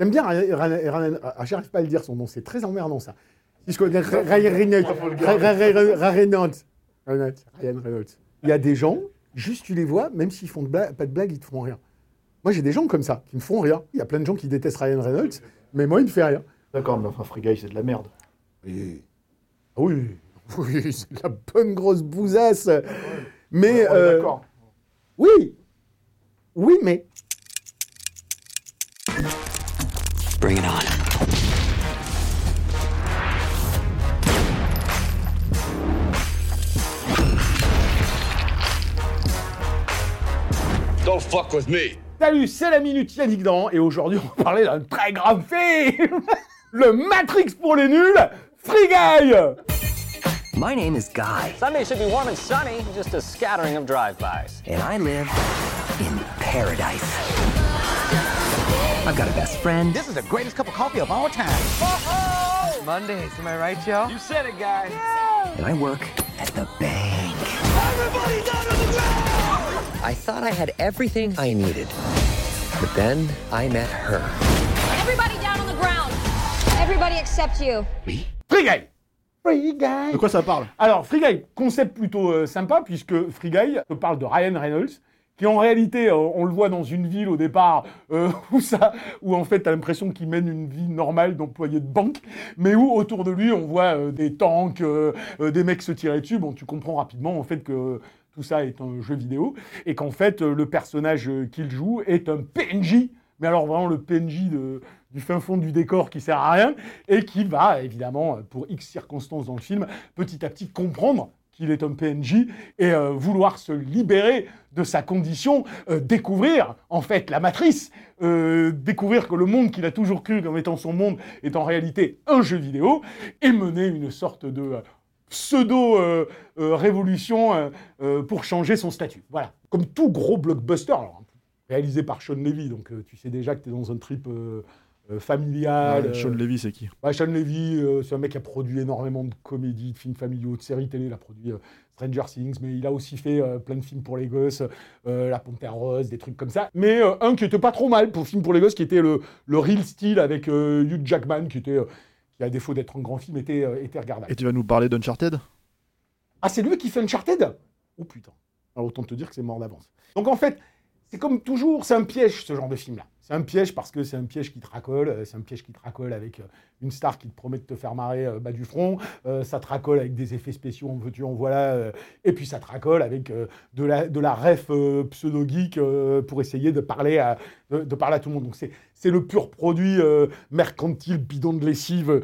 J'aime bien Ryan, Ryan- Ryan- ah, j'arrive pas à le dire son nom, c'est très emmerdant ça. Si je connais Ryan Reynolds, Ryan Ryan- Ryan Reynolds, Reynolds, Ryan Reynolds. Il y a des gens, juste tu les vois, même s'ils font de pas de blagues, ils te font rien. Moi j'ai des gens comme ça, qui me font rien. Il y a plein de gens qui détestent Ryan Reynolds, mais moi il me fait rien. D'accord, mais enfin, Free Guy, c'est de la merde. Oui, Ah oui, oui, c'est de la bonne grosse bousasse. Mais Ouais, euh, D'accord. oui, oui, mais Bring it on. Don't fuck with me. Salut, c'est la Minute Yannick Dan, et aujourd'hui on va parler d'un très grand film Le Matrix pour les nuls, Free Guy My name is Guy, Sunday should be warm and sunny, just a scattering of drive-bys. and I live in paradise. I've got a best friend. This is the greatest cup of coffee of all time. Mondays, am I right, Joe? You said it, guy. And I work at the bank. Everybody down on the ground! I thought I had everything I needed. But then I met her. Everybody down on the ground. Everybody except you. Free Guy Free Guy. De quoi ça parle? Alors, Free Guy, concept plutôt euh, sympa, puisque Free Guy te parle de Ryan Reynolds, qui en réalité, euh, on le voit dans une ville au départ, euh, où, ça, où en fait, tu as l'impression qu'il mène une vie normale d'employé de banque, mais où autour de lui, on voit euh, des tanks, euh, euh, des mecs se tirer dessus. Bon, tu comprends rapidement en fait que tout ça est un jeu vidéo, et qu'en fait, euh, le personnage euh, qu'il joue est un PNJ, mais alors vraiment le PNJ de, du fin fond du décor qui sert à rien, et qui va, évidemment, pour X circonstances dans le film, petit à petit comprendre qu'il est un PNJ et euh, vouloir se libérer de sa condition, euh, découvrir en fait la matrice, euh, découvrir que le monde qu'il a toujours cru comme étant son monde est en réalité un jeu vidéo, et mener une sorte de euh, pseudo-révolution pour changer son statut. Voilà. Comme tout gros blockbuster, alors, réalisé par Sean Levy, donc euh, tu sais déjà que tu es dans un trip euh, euh, familial. Ouais, euh, Sean Levy, c'est qui Ouais, Sean Levy, euh, c'est un mec qui a produit énormément de comédies, de films familiaux, de séries télé. Il a produit Stranger Things, mais il a aussi fait plein de films pour les gosses, La Panthère Rose, des trucs comme ça. Mais un qui était pas trop mal pour film pour les gosses, qui était le, le Real Steel avec Hugh Jackman, qui était, qui à défaut d'être un grand film, était, euh, était regardable. Et tu vas nous parler d'Uncharted? Ah, c'est lui qui fait Uncharted? Oh putain. Alors autant te dire que c'est mort d'avance. Donc en fait, c'est comme toujours, c'est un piège ce genre de film-là. C'est un piège parce que c'est un piège qui te racole, euh, c'est un piège qui te racole avec euh, une star qui te promet de te faire marrer euh, bas du front, ça te racole avec des effets spéciaux en veux-tu en voilà, et puis ça te racole avec de, la, de la ref pseudo-geek pour essayer de parler à, de, de parler à tout le monde. Donc c'est, le pur produit mercantile, bidon de lessive,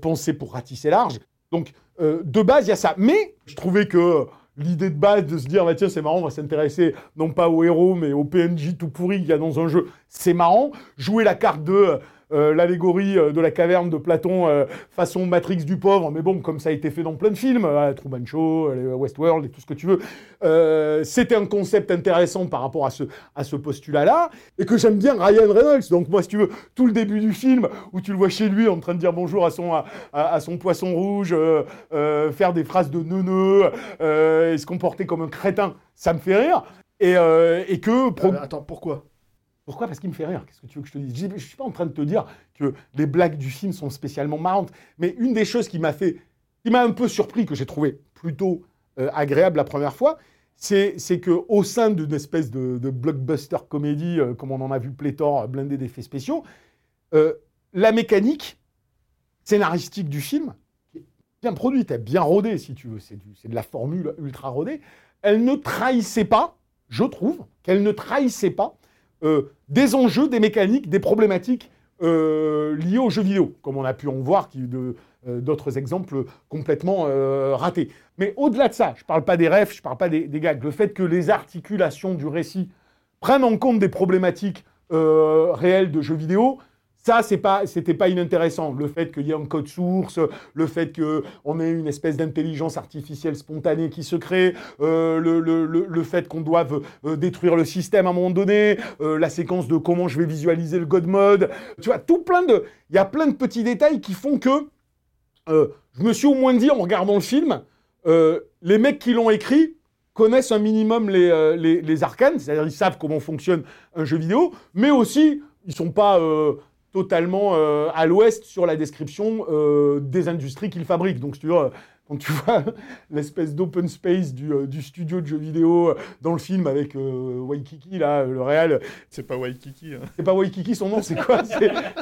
pensé pour ratisser large. Donc de base, il y a ça. Mais je trouvais que l'idée de base de se dire, bah, tiens, c'est marrant, on va s'intéresser non pas au héros, mais au PNJ tout pourri qu'il y a dans un jeu, c'est marrant. Jouer la carte de euh, l'allégorie euh, de la caverne de Platon euh, façon Matrix du pauvre, mais bon, comme ça a été fait dans plein de films, euh, Truman Show, Westworld et tout ce que tu veux, c'était un concept intéressant par rapport à ce, à ce postulat-là, et que j'aime bien Ryan Reynolds. Donc moi, si tu veux, tout le début du film, où tu le vois chez lui en train de dire bonjour à son, à, son poisson rouge, faire des phrases de neuneux, euh, et se comporter comme un crétin, ça me fait rire. Et, et que... Euh, Attends, pourquoi? Pourquoi? Parce qu'il me fait rire. Qu'est-ce que tu veux que je te dise? Je ne suis pas en train de te dire que les blagues du film sont spécialement marrantes. Mais une des choses qui m'a fait, qui m'a un peu surpris, que j'ai trouvé plutôt euh, agréable la première fois, c'est c'est que au sein d'une espèce de, blockbuster comédie, euh, comme on en a vu pléthore, euh, blindé d'effets spéciaux, la mécanique scénaristique du film, bien produite, bien rodée, si tu veux, c'est de la formule ultra rodée, elle ne trahissait pas, je trouve, qu'elle ne trahissait pas des enjeux, des mécaniques, des problématiques euh, liés aux jeux vidéo, comme on a pu en voir qui, de, euh, d'autres exemples complètement euh, ratés. Mais au-delà de ça, je ne parle pas des refs, je ne parle pas des, gags, le fait que les articulations du récit prennent en compte des problématiques euh, réelles de jeux vidéo, ça, pas, c'était pas inintéressant. Le fait qu'il y ait un code source, le fait qu'on ait une espèce d'intelligence artificielle spontanée qui se crée, euh, le, fait qu'on doive euh, détruire le système à un moment donné, euh, la séquence de comment je vais visualiser le God Mode. Tu vois, tout plein de, il y a plein de petits détails qui font que je me suis au moins dit en regardant le film, les mecs qui l'ont écrit connaissent un minimum les, les, arcanes, c'est-à-dire ils savent comment fonctionne un jeu vidéo, mais aussi ils sont pas totalement euh, à l'ouest sur la description euh, des industries qu'ils fabriquent. Donc, si tu euh, quand tu vois l'espèce d'open space du, euh, du studio de jeux vidéo euh, dans le film avec euh, Waikiki, là, le réel, C'est pas Waikiki. Hein. c'est pas Waikiki son nom, c'est quoi?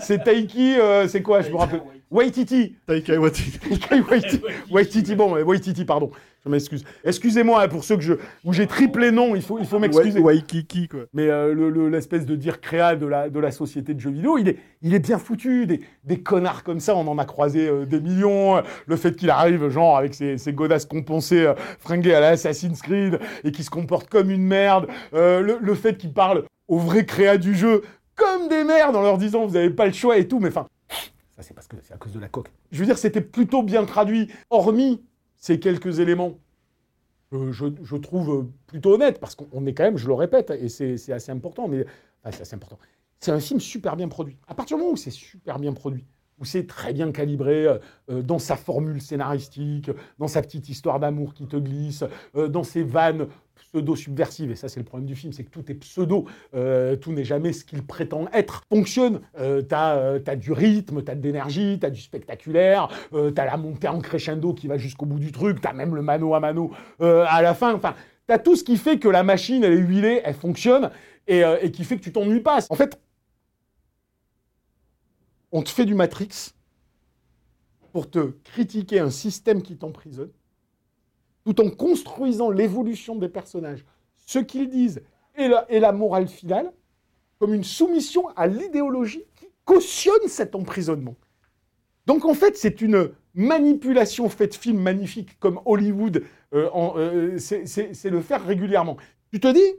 C'est- Taiki, euh, c'est quoi? Je me rappelle. Waititi. Taika Waititi. Taika Waititi. Waititi, bon, Waititi, pardon. Je m'excuse. Excusez-moi hein, pour ceux que je, où j'ai triplé nom, il faut, il faut m'excuser. Wa- Waikiki, quoi. Mais euh, le- le- l'espèce de dire créa de la, de la société de jeux vidéo, il est, il est bien foutu. Des, des connards comme ça, on en a croisé euh, des millions. Le fait qu'il arrive, genre, avec ses, ses godasses compensées, euh, fringuées à la Assassin's Creed, et qui se comporte comme une merde. Euh, le, le fait qu'il parle aux vrais créas du jeu comme des merdes en leur disant vous n'avez pas le choix et tout. Mais enfin, c'est parce que c'est à cause de la coque. Je veux dire, c'était plutôt bien traduit, hormis ces quelques éléments euh, je, trouve plutôt honnête, parce qu'on est quand même, je le répète, et c'est assez important, mais c'est assez important. C'est un film super bien produit. À partir du moment où c'est super bien produit, où c'est très bien calibré euh, euh, dans sa formule scénaristique, dans sa petite histoire d'amour qui te glisse, euh, dans ses vannes pseudo-subversives, et ça c'est le problème du film, c'est que tout est pseudo, tout n'est jamais ce qu'il prétend être, fonctionne. T'as t'as du rythme, t'as de l'énergie, t'as du spectaculaire, t'as la montée en crescendo qui va jusqu'au bout du truc, t'as même le mano à mano à la fin, enfin, t'as tout ce qui fait que la machine, elle est huilée, elle fonctionne, et, et qui fait que tu t'ennuies pas. En fait, on te fait du Matrix pour te critiquer un système qui t'emprisonne, tout en construisant l'évolution des personnages, ce qu'ils disent et la, morale finale, comme une soumission à l'idéologie qui cautionne cet emprisonnement. Donc en fait, c'est une manipulation faite film magnifique comme Hollywood euh, euh, c'est- le faire régulièrement. Tu te dis,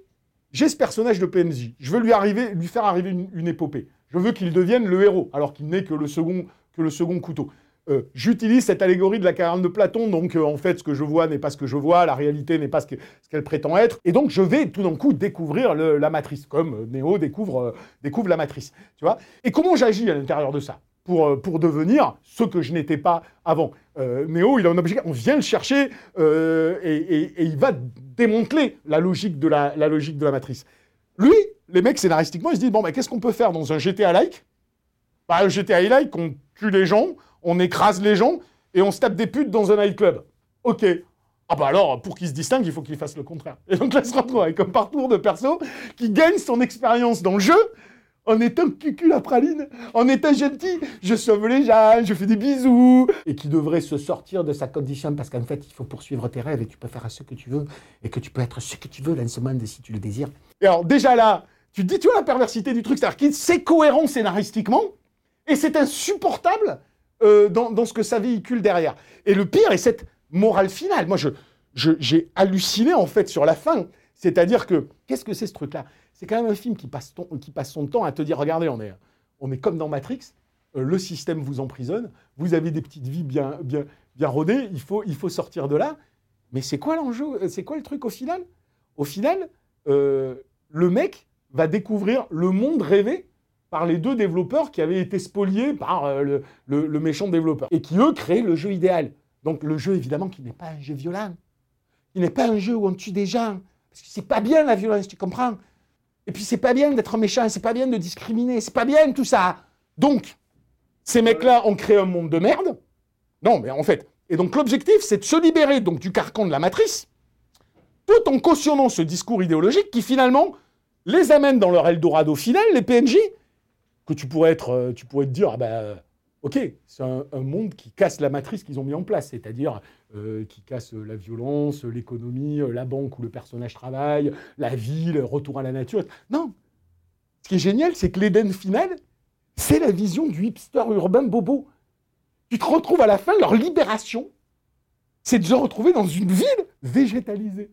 j'ai ce personnage de PNJ, je veux lui, arriver, lui faire arriver une épopée. Je veux qu'il devienne le héros, alors qu'il n'est que le second, que le second couteau. Euh, J'utilise cette allégorie de la caverne de Platon, donc euh, en fait, ce que je vois n'est pas ce que je vois, la réalité n'est pas ce que- ce qu'elle prétend être, et donc je vais tout d'un coup découvrir la matrice, comme euh, Neo découvre, découvre la matrice. Tu vois Et comment j'agis à l'intérieur de ça? Pour, pour devenir ce que je n'étais pas avant Euh, Neo, il a un objet, on vient le chercher et, il va démanteler la logique de la logique de la matrice. Lui, les mecs scénaristiquement, ils se disent bon, mais qu'est-ce qu'on peut faire dans un GTA-like bah, Un GTA-like, on tue les gens, on écrase les gens et on se tape des putes dans un nightclub. Ok. Ah bah alors, pour qu'il se distingue, il faut qu'il fasse le contraire. Et donc là, se retrouve avec un parcours de perso qui gagne son expérience dans le jeu en étant cucul la praline, en étant gentil, je sauve les gens, je fais des bisous, et qui devrait se sortir de sa condition parce qu'en fait, il faut poursuivre tes rêves et tu peux faire ce que tu veux et que tu peux être ce que tu veux dans ce monde si tu le désires. Et alors, déjà là, tu te dis, tu vois la perversité du truc, c'est-à-dire c'est cohérent scénaristiquement et c'est insupportable euh, dans, dans ce que ça véhicule derrière. Et le pire est cette morale finale. Moi, je, je- j'ai halluciné en fait sur la fin. C'est-à-dire que, qu'est-ce que c'est ce truc-là? C'est quand même un film qui passe, qui passe son temps à te dire, regardez, on est, on est comme dans Matrix, euh, le système vous emprisonne, vous avez des petites vies bien, bien, bien rodées, il faut, il faut sortir de là. Mais c'est quoi l'enjeu? C'est quoi le truc au final? Au final, euh, le mec va découvrir le monde rêvé par les deux développeurs qui avaient été spoliés par euh, le, méchant développeur. Et qui, eux, créent le jeu idéal. Donc le jeu, évidemment, qui n'est pas un jeu violent. Qui n'est pas un jeu où on tue des gens. Parce que c'est pas bien la violence, tu comprends? Et puis c'est pas bien d'être méchant, c'est pas bien de discriminer, c'est pas bien tout ça. Donc, ces mecs-là ont créé un monde de merde. Non, mais en fait. Et donc l'objectif, c'est de se libérer donc du carcan de la matrice, tout en cautionnant ce discours idéologique qui finalement les amène dans leur Eldorado final, les PNJ, que tu pourrais être, euh, tu pourrais te dire, ah ben, ok, c'est un, monde qui casse la matrice qu'ils ont mis en place, c'est-à-dire euh, qui casse la violence, l'économie, la banque où le personnage travaille, la ville, retour à la nature. Non. Ce qui est génial, c'est que l'Éden final, C'est la vision du hipster urbain bobo. Tu te retrouves à la fin, leur libération, c'est de se retrouver dans une ville végétalisée.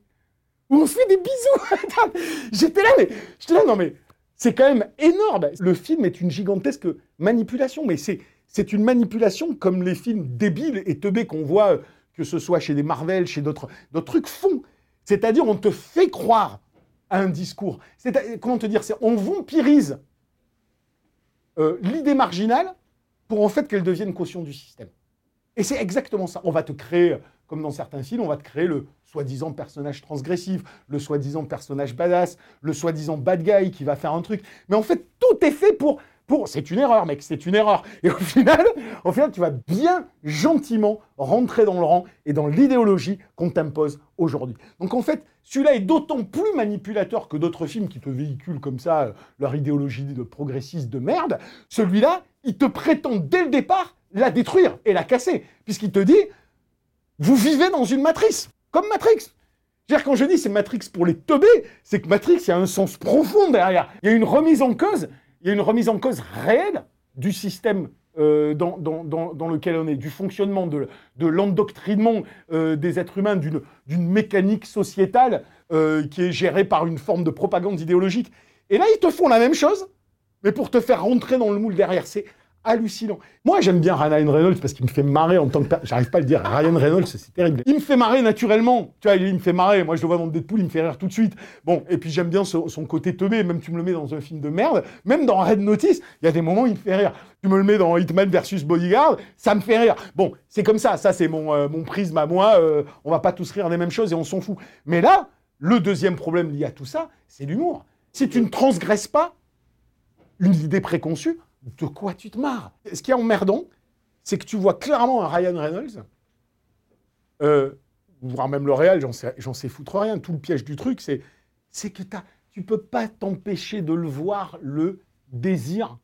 On fait des bisous. J'étais là, mais. J'étais là, non, mais. C'est quand même énorme. Le film est une gigantesque manipulation, mais c'est, c'est une manipulation comme les films débiles et teubés qu'on voit, euh, que ce soit chez des Marvel, chez d'autres, trucs font. C'est-à-dire, on te fait croire à un discours. Comment te dire On vampirise euh, l'idée marginale pour en fait qu'elle devienne caution du système. Et c'est exactement ça. On va te créer, comme dans certains films, on va te créer le soi-disant personnage transgressif, le soi-disant personnage badass, le soi-disant bad guy qui va faire un truc. Mais en fait, tout est fait pour... pour... C'est une erreur, mec, c'est une erreur. Et au final, au final, tu vas bien gentiment rentrer dans le rang et dans l'idéologie qu'on t'impose aujourd'hui. Donc en fait, celui-là est d'autant plus manipulateur que d'autres films qui te véhiculent comme ça euh, leur idéologie de progressiste de merde. Celui-là, il te prétend dès le départ la détruire et la casser, puisqu'il te dit, vous vivez dans une matrice, comme Matrix. dire quand je dis c'est Matrix pour les teubés, c'est que Matrix, il y a un sens profond derrière. Il y a une remise en cause, il y a une remise en cause réelle du système euh, dans, dans, lequel on est, du fonctionnement, de, de l'endoctrinement euh, des êtres humains, d'une mécanique sociétale euh, qui est gérée par une forme de propagande idéologique. Et là, ils te font la même chose, mais pour te faire rentrer dans le moule derrière. Hallucinant. Moi, j'aime bien Ryan Reynolds parce qu'il me fait marrer en tant que... J'arrive pas à le dire. Ryan Reynolds, c'est terrible. Il me fait marrer naturellement. Tu vois, il me fait marrer. Moi, je le vois dans Deadpool, il me fait rire tout de suite. Bon, et puis j'aime bien son, côté teubé. Même tu me le mets dans un film de merde. Même dans Red Notice, il y a des moments où il me fait rire. Tu me le mets dans Hitman versus Bodyguard, ça me fait rire. Bon, c'est comme ça. Ça, c'est mon, euh, mon prisme à moi. Euh, on va pas tous rire des mêmes choses et on s'en fout. Mais là, le deuxième problème lié à tout ça, c'est l'humour. Si tu ne transgresses pas une idée préconçue, de quoi tu te marres? Ce qui est emmerdant, c'est que tu vois clairement un Ryan Reynolds, euh, voire même le j'en sais, sais foutre rien. Tout le piège du truc, c'est, c'est que tu peux pas t'empêcher de le voir, le désir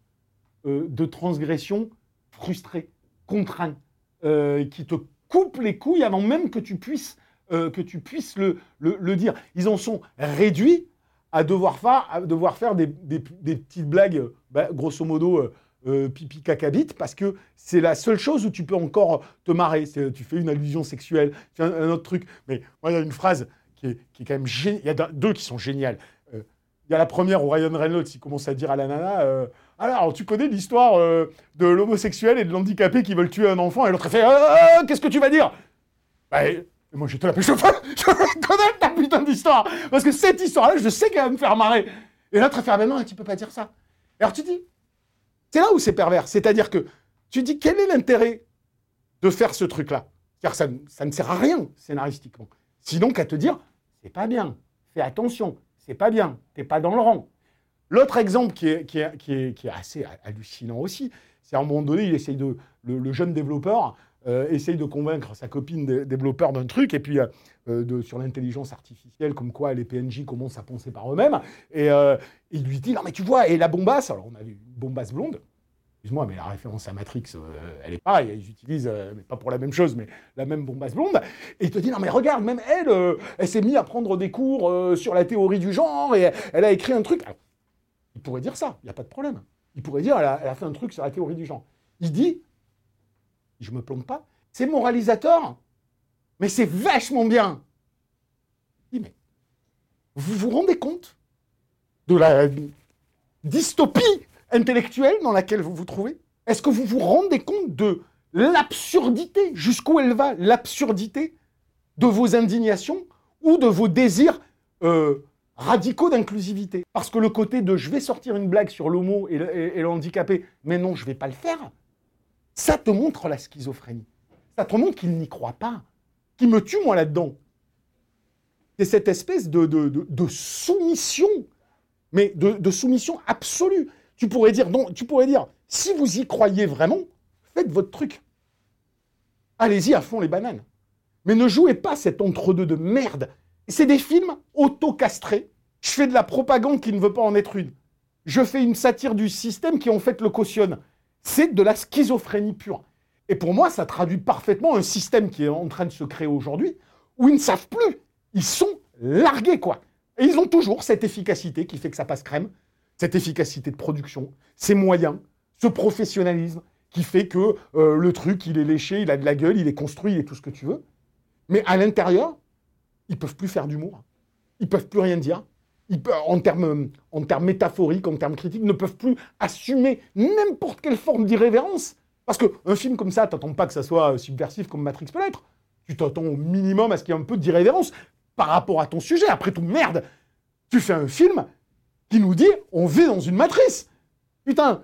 euh, de transgression frustré, contraint, euh, qui te coupe les couilles avant même que tu puisses, que tu puisses le, le, dire. Ils en sont réduits à devoir faire, à devoir faire des, petites blagues, bah, grosso modo, euh, euh, pipi cacabite, parce que c'est la seule chose où tu peux encore te marrer. Tu fais une allusion sexuelle, tu un, autre truc. Mais moi, il y a une phrase qui est, quand même géniale. Il y a deux qui sont géniales. Euh, il y a la première où Ryan Reynolds il commence à dire à la nana Alors, tu connais l'histoire de l'homosexuel et de l'handicapé qui veulent tuer un enfant? Et l'autre fait Qu'est-ce que tu vas dire? Bah, et moi, j'étais là, mais je veux, je ta putain d'histoire. Parce que cette histoire-là, je sais qu'elle va me faire marrer. Et l'autre, elle fait, ah non, tu peux pas dire ça. Alors tu dis, c'est là où c'est pervers. C'est-à-dire que tu dis, quel est l'intérêt de faire ce truc-là? Car ça, ça, ne sert à rien, scénaristiquement. Sinon qu'à te dire, c'est pas bien, fais attention, c'est pas bien, t'es pas dans le rang. L'autre exemple qui est, assez hallucinant aussi, c'est à un moment donné, il essaye de, le jeune développeur euh, essaye de convaincre sa copine développeur d'un truc, et puis euh, euh, sur l'intelligence artificielle, comme quoi les PNJ commencent à penser par eux-mêmes. Et il lui dit Non, mais tu vois, et la bombasse, alors on a une bombasse blonde. Excuse-moi, mais la référence à Matrix, elle est pareille. Ils utilisent, mais pas pour la même chose, mais la même bombasse blonde. Et il te dit Non, mais regarde, même elle, elle s'est mise à prendre des cours sur la théorie du genre, et elle a écrit un truc. il pourrait dire ça, il n'y a pas de problème. Il pourrait dire elle elle a fait un truc sur la théorie du genre. Il dit je me plombe pas, c'est moralisateur. Mais c'est vachement bien. mais vous vous rendez compte de la dystopie intellectuelle dans laquelle vous vous trouvez? Est-ce que vous vous rendez compte de l'absurdité, jusqu'où elle va, l'absurdité de vos indignations ou de vos désirs euh, radicaux d'inclusivité? Parce que le côté de je vais sortir une blague sur l'homo et, et, le handicapé, mais non, je vais pas le faire, ça te montre la schizophrénie. Ça te montre qu'il n'y croit pas. Qui me tue, moi, là-dedans. C'est cette espèce de, soumission, mais de, soumission absolue. Tu pourrais, dire, non, tu pourrais dire, si vous y croyez vraiment, faites votre truc. Allez-y à fond les bananes. Mais ne jouez pas cet entre-deux de merde. C'est des films auto-castrés. Je fais de la propagande qui ne veut pas en être une. Je fais une satire du système qui en fait le cautionne. C'est de la schizophrénie pure. Et pour moi, ça traduit parfaitement un système qui est en train de se créer aujourd'hui, où ils ne savent plus. Ils sont largués, quoi. Et ils ont toujours cette efficacité qui fait que ça passe crème, cette efficacité de production, ces moyens, ce professionnalisme qui fait que euh, le truc, il est léché, il a de la gueule, il est construit, il est tout ce que tu veux. Mais à l'intérieur, ils peuvent plus faire d'humour. Ils peuvent plus rien dire. En, termes, en termes métaphoriques, en termes critiques, ne peuvent plus assumer n'importe quelle forme d'irrévérence. Parce qu'un film comme ça, t'attends pas que ça soit subversif comme Matrix peut l'être. Tu t'attends au minimum à ce qu'il y ait un peu d'irrévérence par rapport à ton sujet. Après tout, merde, tu fais un film qui nous dit on vit dans une matrice. Putain.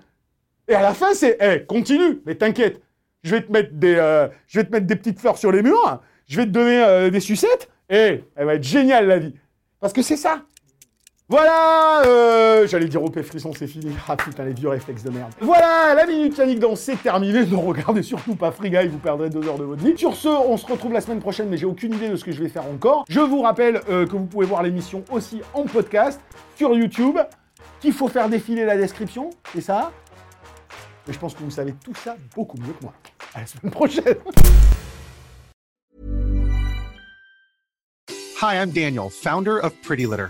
Et à la fin, c'est hey, continue, mais t'inquiète, je vais te mettre des, euh, je vais te mettre des petites fleurs sur les murs, je vais te donner euh, des sucettes, et elle va être géniale la vie. Parce que c'est ça. Voilà, euh, j'allais dire OP frisson, c'est fini. Ah putain, les vieux réflexes de merde. Voilà, la minute Yannick dans c'est terminé. Ne regardez surtout pas Guy, vous perdrez deux heures de votre vie. Sur ce, on se retrouve la semaine prochaine, mais j'ai aucune idée de ce que je vais faire encore. Je vous rappelle euh, que vous pouvez voir l'émission aussi en podcast sur YouTube, qu'il faut faire défiler la description, c'est ça? Mais je pense que vous savez tout ça beaucoup mieux que moi. À la semaine prochaine Hi, I'm Daniel, founder of Pretty Litter.